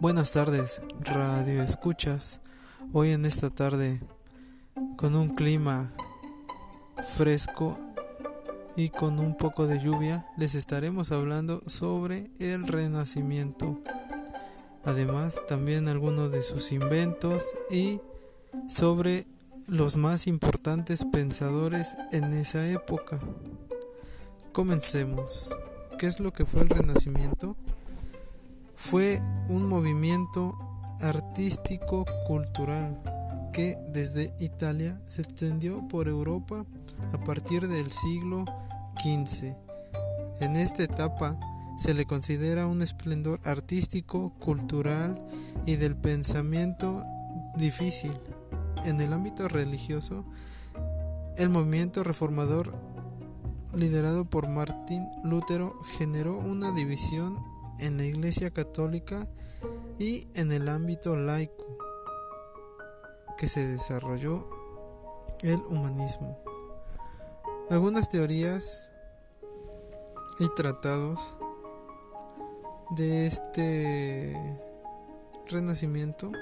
Buenas tardes, radio escuchas. Hoy en esta tarde, con un clima fresco y con un poco de lluvia, les estaremos hablando sobre el Renacimiento. Además, también algunos de sus inventos y sobre los más importantes pensadores en esa época. Comencemos. ¿Qué es lo que fue el Renacimiento? Fue un movimiento artístico cultural que desde Italia se extendió por Europa a partir del siglo XV. En esta etapa se le considera un esplendor artístico, cultural y del pensamiento difícil. En el ámbito religioso, el movimiento reformador liderado por Martín Lutero generó una división en la Iglesia Católica y en el ámbito laico que se desarrolló el humanismo. Algunas teorías y tratados de este renacimiento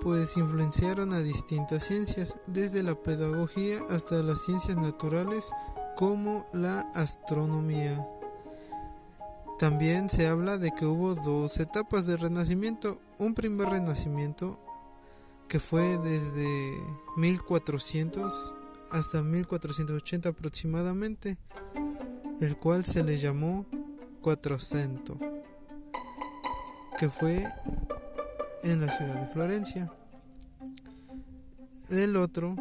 pues influenciaron a distintas ciencias, desde la pedagogía hasta las ciencias naturales como la astronomía. También se habla de que hubo dos etapas de renacimiento, un primer renacimiento que fue desde 1400 hasta 1480 aproximadamente, el cual se le llamó Quattrocento, que fue en la ciudad de Florencia. El otro,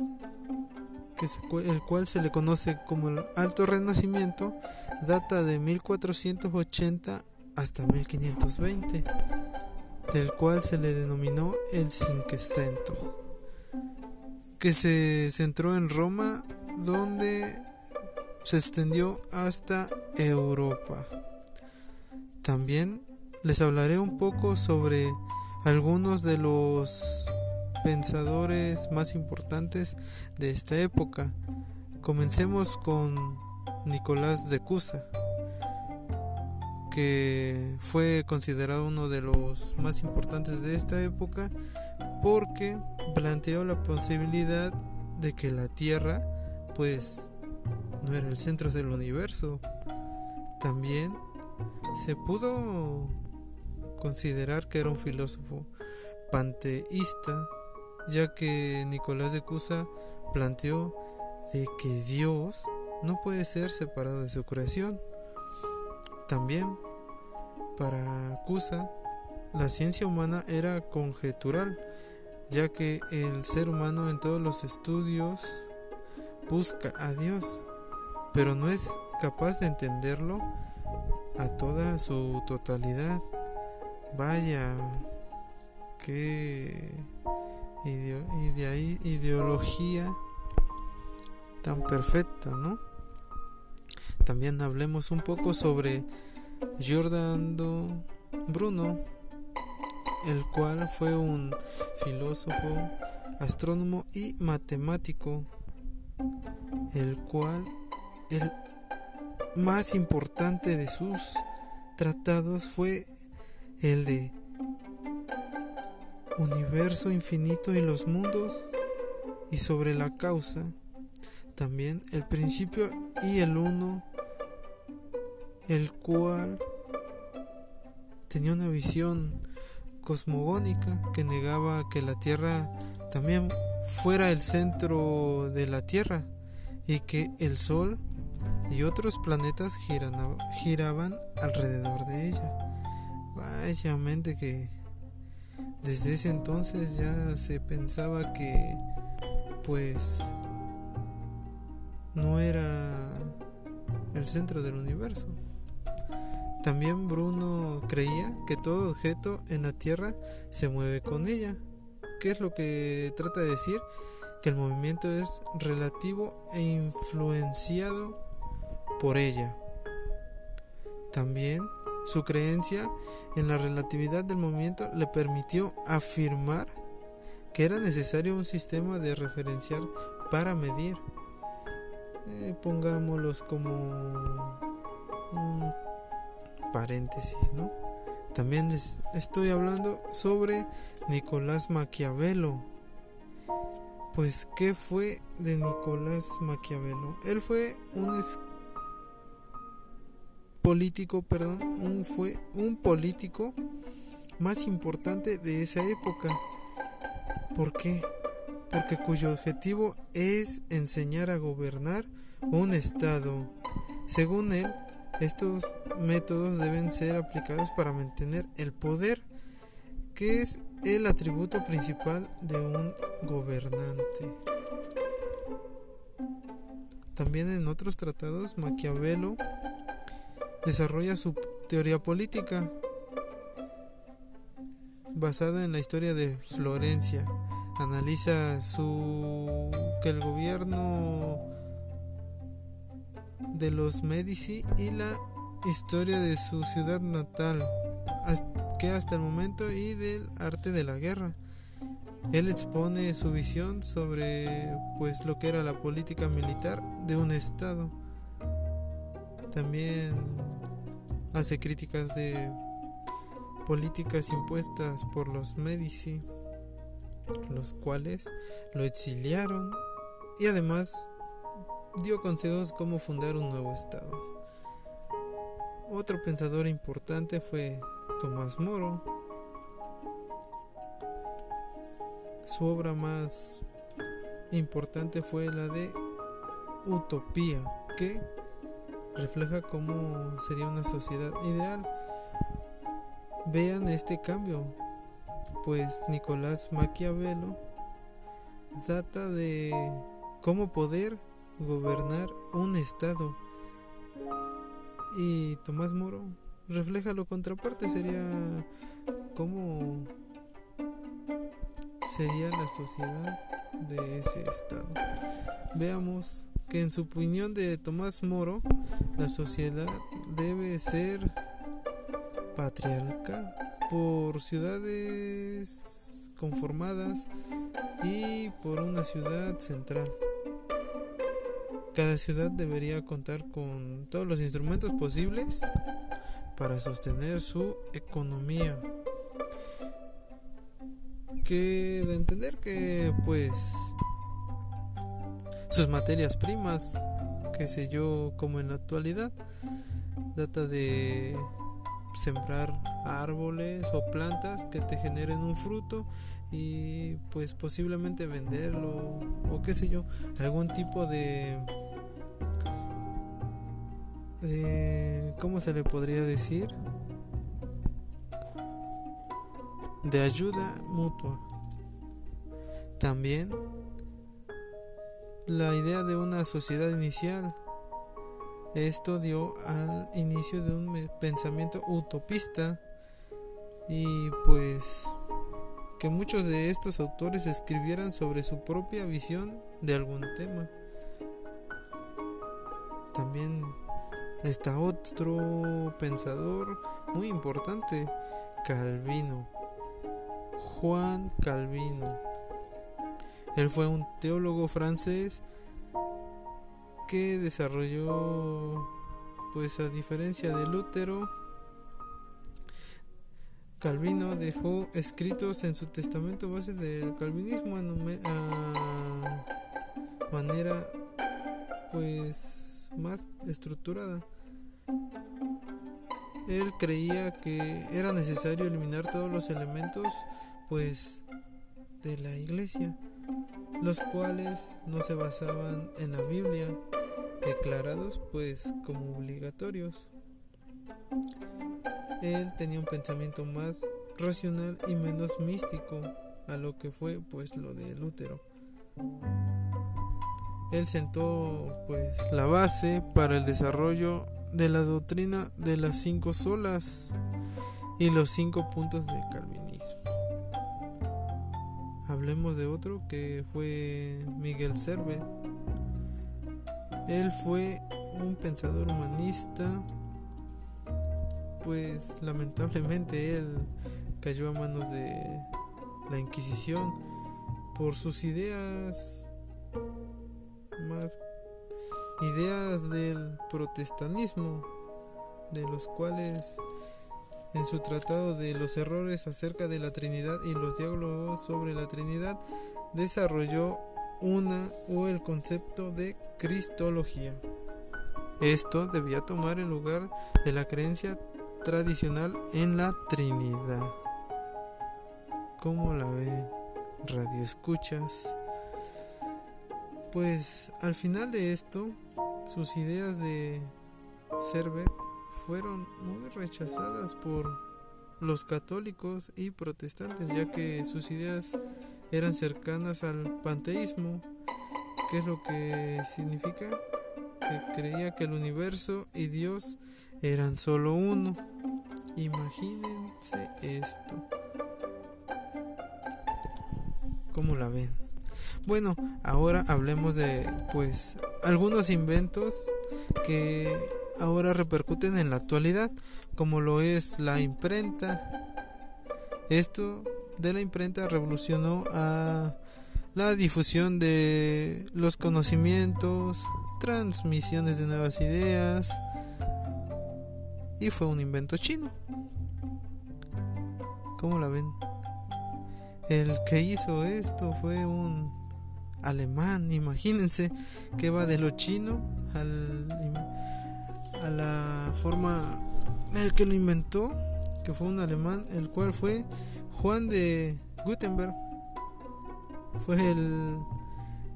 que el cual se le conoce como el Alto Renacimiento, data de 1480 hasta 1520, del cual se le denominó el Cinquecento, que se centró en Roma, donde se extendió hasta Europa. También les hablaré un poco sobre algunos de los pensadores más importantes de esta época. Comencemos con Nicolás de Cusa, que fue considerado uno de los más importantes de esta época porque planteó la posibilidad de que la Tierra pues no era el centro del universo. También se pudo considerar que era un filósofo panteísta, ya que Nicolás de Cusa planteó de que Dios no puede ser separado de su creación. También, para Cusa, la ciencia humana era conjetural, ya que el ser humano en todos los estudios busca a Dios, pero no es capaz de entenderlo a toda su totalidad. Vaya, qué ideología tan perfecta, ¿no? También hablemos un poco sobre Giordano Bruno, el cual fue un filósofo, astrónomo y matemático, el cual el más importante de sus tratados fue el de universo infinito y los mundos y sobre la causa, también el principio y el uno, el cual tenía una visión cosmogónica que negaba que la Tierra también fuera el centro de la Tierra y que el Sol y otros planetas giraban alrededor de ella. Vaya mente que desde ese entonces ya se pensaba que pues no era el centro del universo. También Bruno creía que todo objeto en la Tierra se mueve con ella. ¿Qué es lo que trata de decir? Que el movimiento es relativo e influenciado por ella. También su creencia en la relatividad del movimiento le permitió afirmar que era necesario un sistema de referencial para medir. Eh, pongámoslos como un paréntesis, ¿no? También les estoy hablando sobre Nicolás Maquiavelo. Pues, ¿qué fue de Nicolás Maquiavelo? Él fue un político, perdón, un, fue un político más importante de esa época. ¿Por qué? Porque cuyo objetivo es enseñar a gobernar un estado. Según él, estos métodos deben ser aplicados para mantener el poder, que es el atributo principal de un gobernante. También en otros tratados, Maquiavelo desarrolla su teoría política basada en la historia de Florencia. Analiza su que el gobierno de los Medici y la historia de su ciudad natal, que hasta el momento y del arte de la guerra. Él expone su visión sobre pues lo que era la política militar de un estado. También hace críticas de políticas impuestas por los Medici, los cuales lo exiliaron y además dio consejos cómo fundar un nuevo estado. Otro pensador importante fue Tomás Moro. Su obra más importante fue la de Utopía, que refleja cómo sería una sociedad ideal. Vean este cambio, pues Nicolás Maquiavelo data de cómo poder gobernar un estado. Y Tomás Moro refleja lo contraparte, sería cómo sería la sociedad de ese estado. Veamos que en su opinión de Tomás Moro, la sociedad debe ser patriarcal por ciudades conformadas y por una ciudad central. Cada ciudad debería contar con todos los instrumentos posibles para sostener su economía. Que de entender que pues sus materias primas, que sé yo, como en la actualidad, data de sembrar árboles o plantas que te generen un fruto y pues posiblemente venderlo o qué sé yo, algún tipo de de ¿cómo se le podría decir? de ayuda mutua. También la idea de una sociedad inicial. Esto dio al inicio de un pensamiento utopista y pues que muchos de estos autores escribieran sobre su propia visión de algún tema. También está otro pensador muy importante, Calvino, Juan Calvino. Él fue un teólogo francés que desarrolló, pues a diferencia de Lutero, Calvino dejó escritos en su testamento bases del calvinismo a manera pues más estructurada. Él creía que era necesario eliminar todos los elementos pues de la iglesia los cuales no se basaban en la Biblia, declarados pues como obligatorios. Él tenía un pensamiento más racional y menos místico a lo que fue pues lo de Lutero. Él sentó pues la base para el desarrollo de la doctrina de las cinco solas y los cinco puntos del calvinismo. Hablemos de otro que fue Miguel Servet. Él fue un pensador humanista, pues lamentablemente él cayó a manos de la Inquisición por sus ideas más ideas del protestantismo de los cuales en su tratado de los errores acerca de la Trinidad y los diálogos sobre la Trinidad, desarrolló una o el concepto de Cristología. Esto debía tomar el lugar de la creencia tradicional en la Trinidad. ¿Cómo la ven? Radio escuchas. Pues al final de esto, sus ideas de Servet fueron muy rechazadas por los católicos y protestantes, ya que sus ideas eran cercanas al panteísmo, que es lo que significa que creía que el universo y Dios eran solo uno. Imagínense esto. ¿Cómo la ven? Bueno, ahora hablemos de pues algunos inventos que ahora repercuten en la actualidad, como lo es la imprenta. Esto de la imprenta revolucionó a la difusión de los conocimientos, transmisiones de nuevas ideas y fue un invento chino. ¿Cómo la ven? El que hizo esto fue un alemán, imagínense que va de lo chino al, a la forma el que lo inventó, que fue un alemán, el cual fue Juan de Gutenberg. Fue el,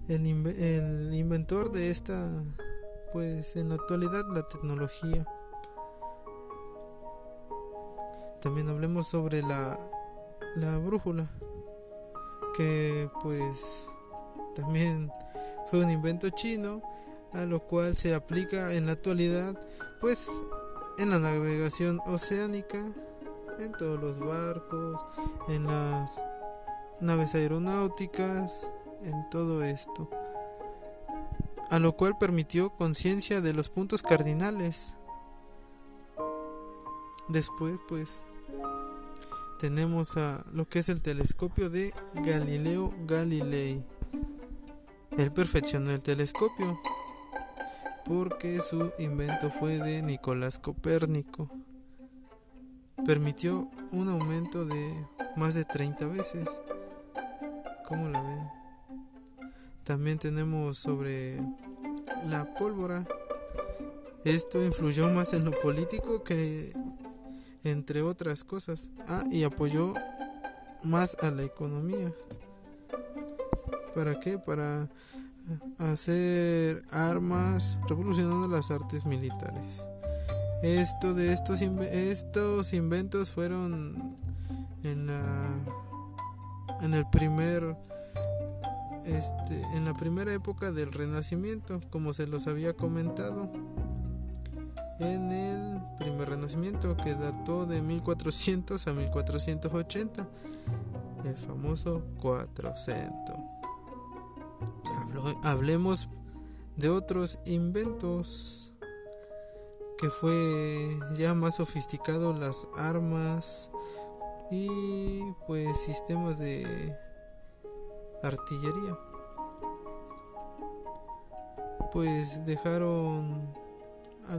el, inventor de esta, pues en la actualidad, la tecnología. También hablemos sobre la, la brújula, que pues también fue un invento chino, a lo cual se aplica en la actualidad, pues en la navegación oceánica, en todos los barcos, en las naves aeronáuticas, en todo esto. A lo cual permitió conciencia de los puntos cardinales. Después, pues, tenemos a lo que es el telescopio de Galileo Galilei. Él perfeccionó el telescopio porque su invento fue de Nicolás Copérnico. Permitió un aumento de más de 30 veces. ¿Cómo la ven? También tenemos sobre la pólvora. Esto influyó más en lo político que entre otras cosas. Ah, y apoyó más a la economía. ¿Para qué? Para hacer armas, revolucionando las artes militares. Esto de estos, estos inventos fueron en la en el primer este, en la primera época del Renacimiento, como se los había comentado. En el primer Renacimiento que dató de 1400 a 1480, el famoso 400 hablemos de otros inventos que fue ya más sofisticado las armas y pues sistemas de artillería. Pues dejaron a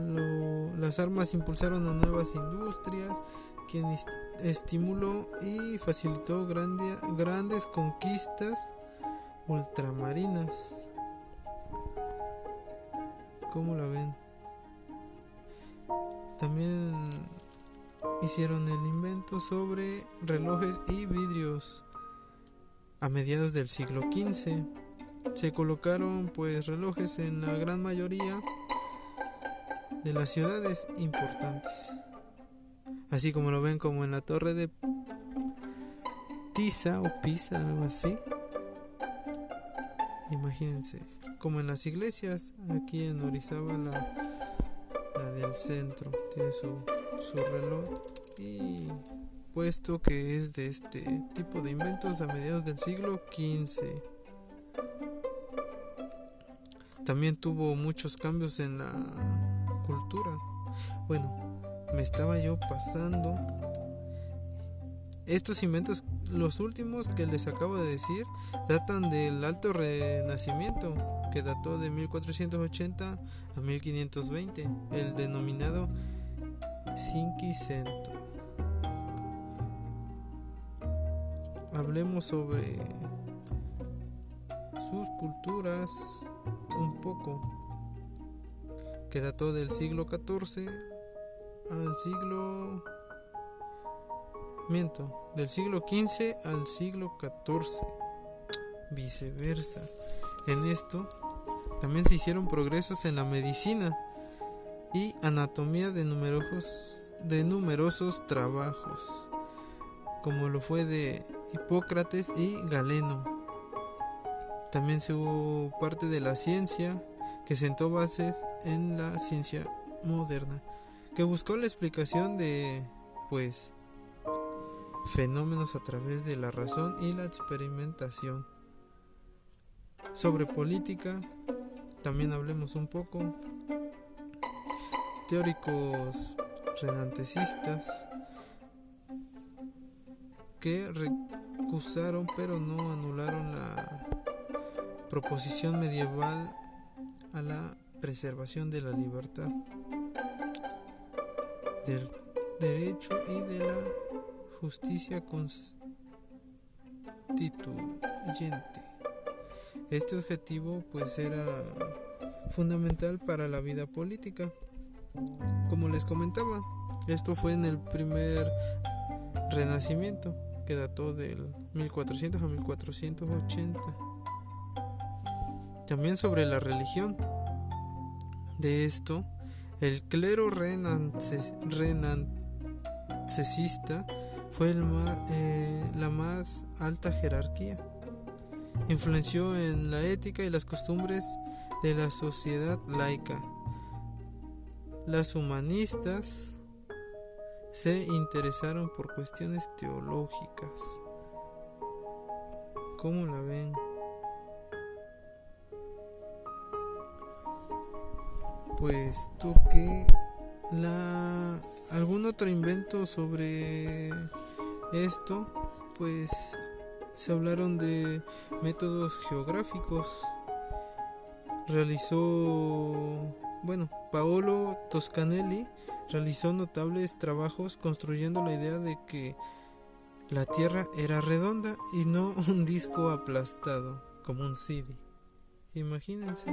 las armas impulsaron a nuevas industrias quien estimuló y facilitó grandes conquistas ultramarinas. ¿Cómo la ven? También hicieron el invento sobre relojes y vidrios. A mediados del siglo XV se colocaron pues relojes en la gran mayoría de las ciudades importantes. Así como lo ven como en la torre de Pisa o Pisa, algo así. Imagínense, como en las iglesias, aquí en Orizaba la, la del centro tiene su, su reloj y puesto que es de este tipo de inventos a mediados del siglo XV. También tuvo muchos cambios en la cultura. Bueno, me estaba yo pasando estos inventos, los últimos que les acabo de decir, datan del Alto Renacimiento, que dató de 1480 a 1520, el denominado Cinquicento. Hablemos sobre sus culturas un poco, que dató del siglo XIV al siglo del siglo XV al siglo XIV, viceversa. En esto también se hicieron progresos en la medicina y anatomía de numerosos, de numerosos trabajos, como lo fue de Hipócrates y Galeno. También se hubo parte de la ciencia que sentó bases en la ciencia moderna, que buscó la explicación de, pues, fenómenos a través de la razón y la experimentación. Sobre política, también hablemos un poco. Teóricos renantecistas que recusaron pero no anularon la proposición medieval a la preservación de la libertad, del derecho y de la justicia constituyente. Este objetivo pues era fundamental para la vida política. Como les comentaba, esto fue en el primer renacimiento que dató del 1400 a 1480. También sobre la religión. De esto, el clero renancecista fue eh, la más alta jerarquía. Influenció en la ética y las costumbres de la sociedad laica. Las humanistas se interesaron por cuestiones teológicas. ¿Cómo la ven? Pues toque la algún otro invento sobre esto, pues se hablaron de métodos geográficos. Realizó, bueno, Paolo Toscanelli realizó notables trabajos construyendo la idea de que la Tierra era redonda y no un disco aplastado como un CD. Imagínense.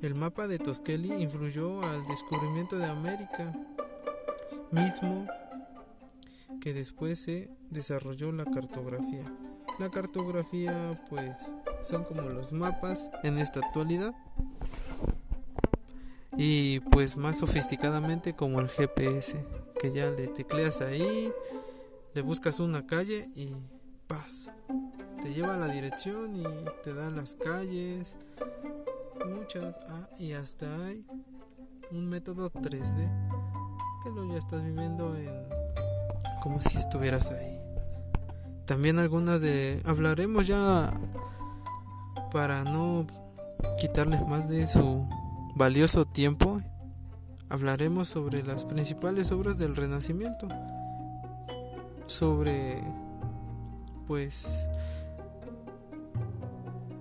El mapa de Toscanelli influyó al descubrimiento de América, mismo que después se desarrolló la cartografía. La cartografía pues son como los mapas en esta actualidad y pues más sofisticadamente como el GPS que ya le tecleas ahí, le buscas una calle y paz. Te lleva la dirección y te da las calles, muchas, ah, y hasta hay un método 3D que lo ya estás viviendo en como si estuvieras ahí. También algunas de hablaremos ya para no quitarles más de su valioso tiempo. Hablaremos sobre las principales obras del Renacimiento. Sobre pues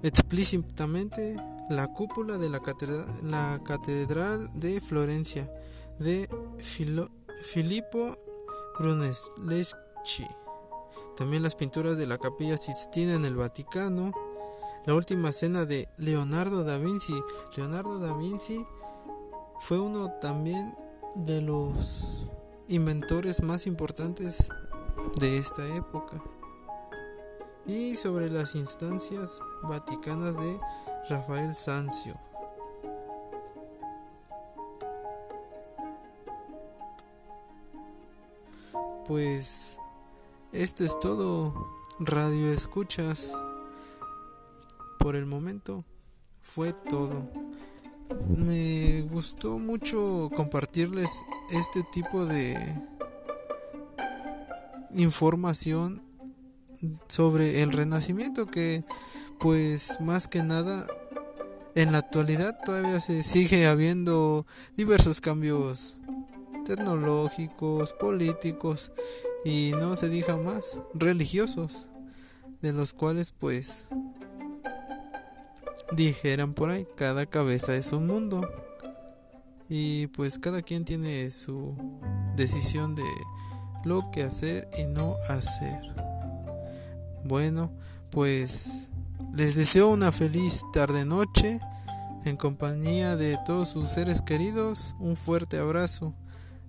explícitamente la cúpula de la catedral, la catedral de Florencia de Filippo Brunelleschi. También las pinturas de la Capilla Sixtina en el Vaticano. La última cena de Leonardo da Vinci. Leonardo da Vinci fue uno también de los inventores más importantes de esta época. Y sobre las instancias vaticanas de Rafael Sanzio. Pues esto es todo, radio escuchas. Por el momento fue todo. Me gustó mucho compartirles este tipo de información sobre el renacimiento que pues más que nada en la actualidad todavía se sigue habiendo diversos cambios tecnológicos, políticos y no se diga más, religiosos, de los cuales pues dijeran por ahí, cada cabeza es un mundo y pues cada quien tiene su decisión de lo que hacer y no hacer. Bueno, pues les deseo una feliz tarde-noche en compañía de todos sus seres queridos. Un fuerte abrazo.